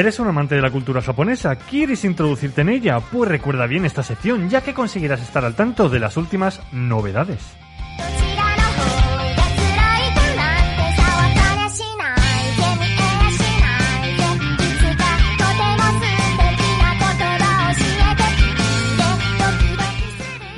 ¿Eres un amante de la cultura japonesa? ¿Quieres introducirte en ella? Pues recuerda bien esta sección, ya que conseguirás estar al tanto de las últimas novedades.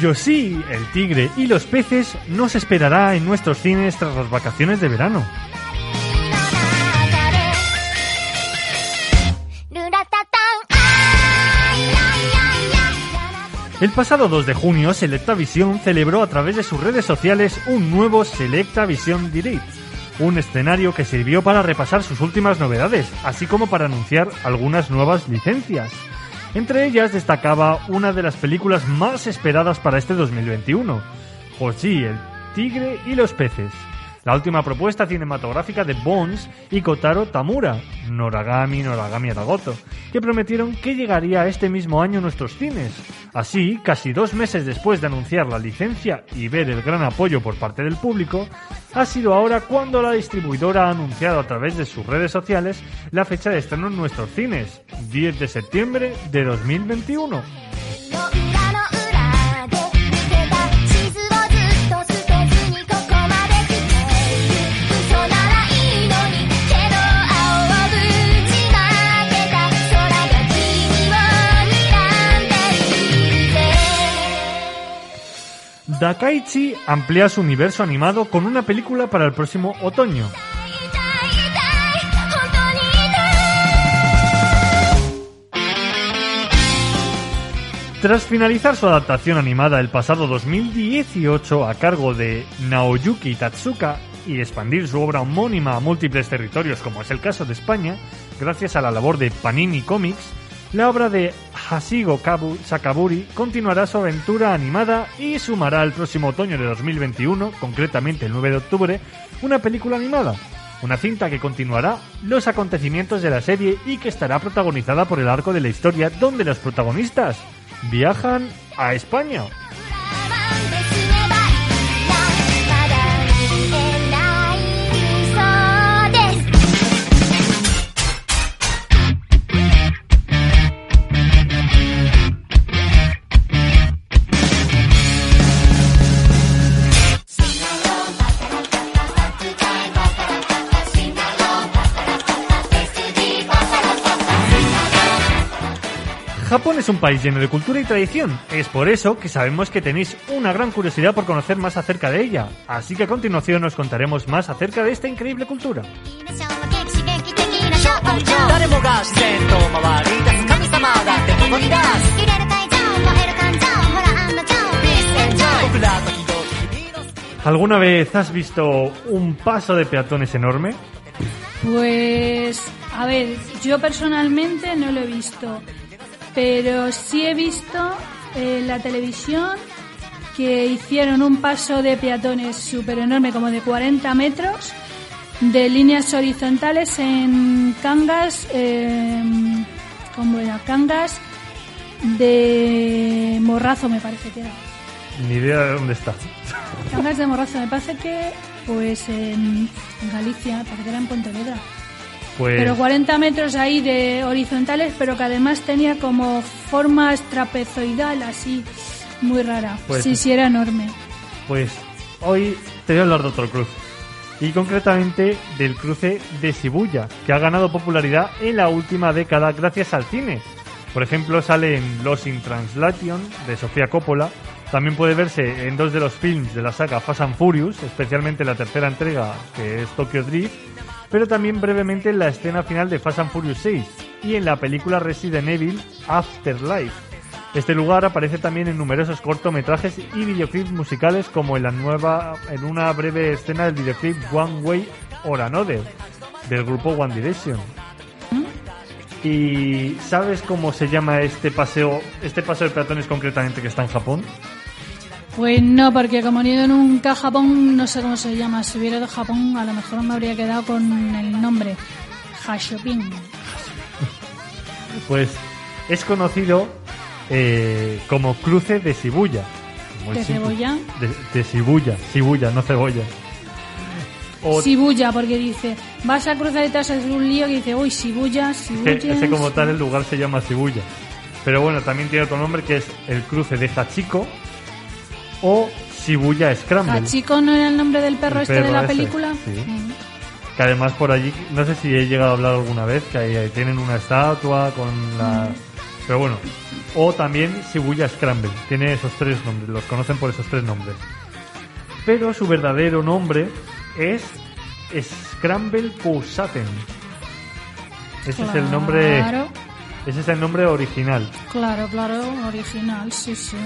Yoshi, el tigre y los peces nos esperará en nuestros cines tras las vacaciones de verano. El pasado 2 de junio, Selecta Visión celebró a través de sus redes sociales un nuevo Selecta Visión Direct, un escenario que sirvió para repasar sus últimas novedades, así como para anunciar algunas nuevas licencias. Entre ellas destacaba una de las películas más esperadas para este 2021, Hoshi, el tigre y los peces, la última propuesta cinematográfica de Bones y Kotaro Tamura, Noragami Noragami Aragoto, que prometieron que llegaría este mismo año a nuestros cines. Así, casi dos meses después de anunciar la licencia y ver el gran apoyo por parte del público, ha sido ahora cuando la distribuidora ha anunciado a través de sus redes sociales la fecha de estreno en nuestros cines, 10 de septiembre de 2021. Dakaichi amplía su universo animado con una película para el próximo otoño. Tras finalizar su adaptación animada el pasado 2018 a cargo de Naoyuki Tatsuka y expandir su obra homónima a múltiples territorios como es el caso de España, gracias a la labor de Panini Comics, la obra de Hasigo Kabu Sakaburi continuará su aventura animada y sumará el próximo otoño de 2021, concretamente el 9 de octubre, una película animada. Una cinta que continuará los acontecimientos de la serie y que estará protagonizada por el arco de la historia donde los protagonistas viajan a España. Es un país lleno de cultura y tradición. Es por eso que sabemos que tenéis una gran curiosidad por conocer más acerca de ella. Así que a continuación os contaremos más acerca de esta increíble cultura. ¿Alguna vez has visto un paso de peatones enorme? Pues, a ver, yo personalmente no lo he visto, pero sí he visto en la televisión que hicieron un paso de peatones súper enorme, como de 40 metros, de líneas horizontales en Cangas, eh, ¿Cómo era? Cangas de Morrazo, me parece que era. Ni idea de dónde está. Cangas de Morrazo, me parece que pues en, en Galicia, parece que era en Pontevedra. Pues Pero 40 metros ahí de horizontales, pero que además tenía como forma trapezoidal, así, muy rara. Pues- sí, sí, era enorme. Pues hoy te voy a hablar de otro cruce. Y concretamente del cruce de Shibuya, que ha ganado popularidad en la última década gracias al cine. Por ejemplo, sale en Los in Translation de Sofía Coppola. También puede verse en dos de los films de la saga Fast and Furious, especialmente la tercera entrega, que es Tokyo Drift, pero también brevemente en la escena final de Fast and Furious 6 y en la película Resident Evil Afterlife. Este lugar aparece también en numerosos cortometrajes y videoclips musicales como en la nueva en una breve escena del videoclip One Way or Another del grupo One Direction. ¿Y sabes cómo se llama este paseo, este paseo de peatones concretamente que está en Japón? Pues no, porque como he ido nunca a Japón, no sé cómo se llama. Si hubiera ido a Japón, a lo mejor me habría quedado con el nombre. Hashopin. Pues es conocido eh, como cruce de Shibuya. Muy ¿De simple. cebolla? De, de Shibuya, Shibuya, no cebolla. O Shibuya, porque dice, vas a cruzar y te hacer un lío que dice, uy, Shibuya, que Shibuya. ese como tal el lugar se llama Shibuya. Pero bueno, también tiene otro nombre que es el cruce de Hachiko o Shibuya Scramble. ¿Hachiko no era el nombre del perro El este de la ese, película? sí. Mm. Que además por allí, no sé si he llegado a hablar alguna vez, que ahí, tienen una estatua con la... Pero bueno, o también Shibuya Scramble, tiene esos tres nombres, los conocen por esos tres nombres. Pero su verdadero nombre es Scramble Pousaten. Ese es el nombre, ese es el nombre original. claro, claro, original, sí, sí.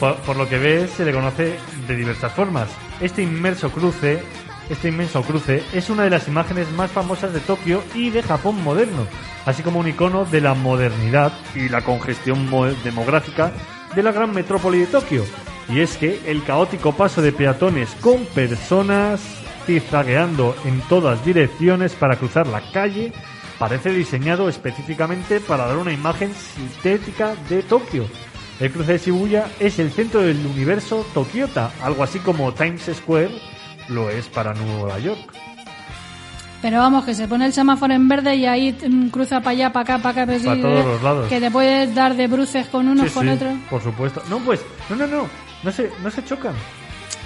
Por, por lo que ves, se le conoce de diversas formas. Este inmenso cruce, este inmenso cruce es una de las imágenes más famosas de Tokio y de Japón moderno, así como un icono de la modernidad y la congestión mo- demográfica de la gran metrópoli de Tokio. Y es que el caótico paso de peatones con personas zigzagueando en todas direcciones para cruzar la calle parece diseñado específicamente para dar una imagen sintética de Tokio. El cruce de Shibuya es el centro del universo Tokiota, algo así como Times Square lo es para Nueva York. Pero vamos, que se pone el semáforo en verde y ahí mm, cruza para allá, para acá, para acá, Para todos los lados. Que te puedes dar de bruces con unos, Sí, con sí, otros. por supuesto. No, pues, no, no, no, no se, no se chocan,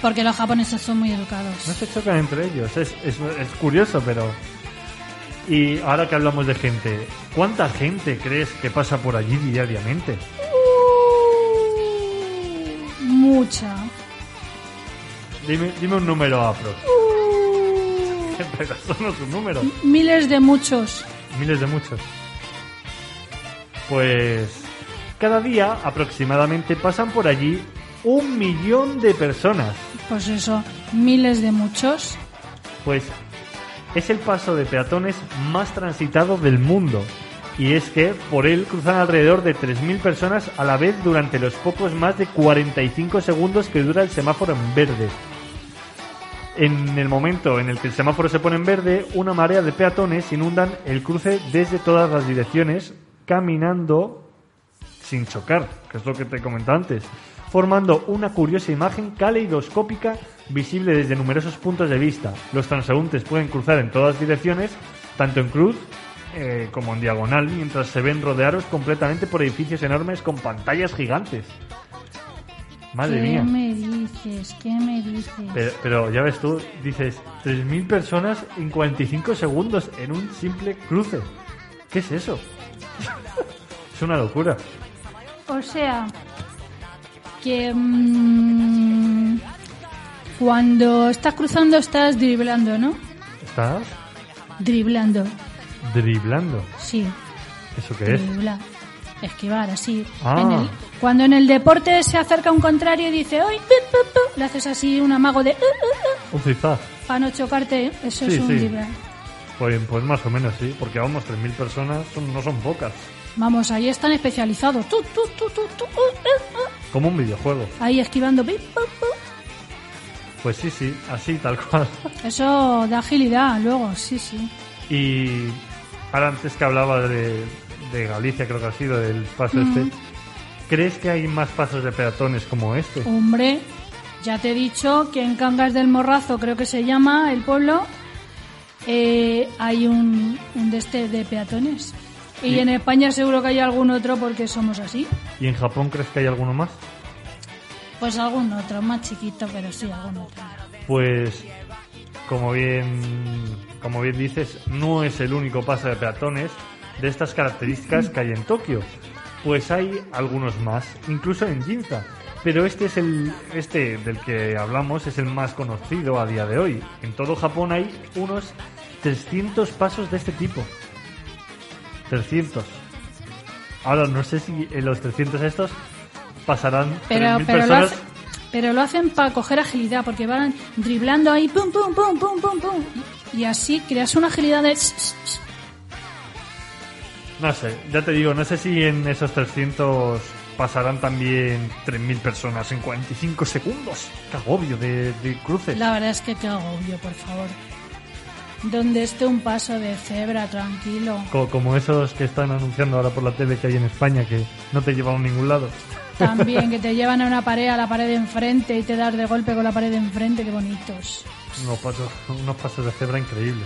Porque los japoneses son muy educados. no se chocan entre ellos. Es, es, es curioso, pero... Y ahora que hablamos de gente, ¿cuánta gente crees que pasa por allí diariamente? Uh, mucha. Dime, dime un número afro. Uh, Pero eso no es un número. miles de muchos. Miles de muchos. Pues cada día aproximadamente pasan por allí un millón de personas. Pues eso, miles de muchos. Pues es el paso de peatones más transitado del mundo. Y es que por él cruzan alrededor de 3.000 personas a la vez durante los pocos más de 45 segundos que dura el semáforo en verde. En el momento en el que el semáforo se pone en verde, una marea de peatones inundan el cruce desde todas las direcciones, caminando sin chocar, que es lo que te comentaba antes, formando una curiosa imagen caleidoscópica visible desde numerosos puntos de vista. Los transeúntes pueden cruzar en todas direcciones, tanto en cruz eh, como en diagonal, mientras se ven rodeados completamente por edificios enormes con pantallas gigantes. Madre ¿Qué mía. me dices? ¿Qué me dices? Pero, pero ya ves tú, dices 3.000 personas en 45 segundos en un simple cruce. ¿Qué es eso? es una locura. O sea, que mm, cuando estás cruzando estás driblando, ¿no? ¿Estás Driblando, driblando? sí. ¿Eso qué es? Driblar. Esquivar, así. Ah. En el- cuando en el deporte se acerca un contrario y dice, ¡ay! pu, pu, pu", le haces así un amago de, "Uh, Un zigzag. para no chocarte. Eso Sí, es un sí. driblar. Pues, pues más o menos sí, porque vamos, 3.000 personas son- no son pocas. Vamos, ahí están especializados. Tú, tú, tú, tú, tú, uh, uh, uh. Como un videojuego. Ahí esquivando. Pues sí, sí, así tal cual. Eso da agilidad luego, sí, sí. Y ahora antes que hablaba de, de Galicia, creo que ha sido, del paso este. ¿Crees que hay más pasos de peatones como este? Hombre, ya te he dicho que en Cangas del Morrazo, creo que se llama el pueblo, eh, hay un, un de este de peatones. Y Sí. en España seguro que hay algún otro porque somos así. ¿Y en Japón crees que hay alguno más? Pues algún otro, más chiquito, pero sí, algún otro. Pues, como bien, como bien dices, no es el único paso de peatones de estas características que hay en Tokio. Pues hay algunos más, incluso en Ginza. Pero este es el, este del que hablamos es el más conocido a día de hoy. En todo Japón hay unos 300 pasos de este tipo. 300. Ahora no sé si en los 300 estos pasarán Pero, 3.000 pero, lo, personas. hace- pero lo hacen para coger agilidad, porque van driblando ahí, pum, pum, pum, pum, pum, pum. Y, y así creas una agilidad de... No sé, ya te digo, no sé si en esos 300 pasarán también 3.000 personas en 45 segundos. Qué agobio de, de cruces. La verdad es que qué agobio, por favor. Donde esté un paso de cebra, tranquilo. Co- como esos que están anunciando ahora por la tele que hay en España que no te llevan a ningún lado. También que te llevan a una pared, a la pared de enfrente y te das de golpe con la pared de enfrente, qué bonitos. Unos pasos, unos pasos de cebra increíbles.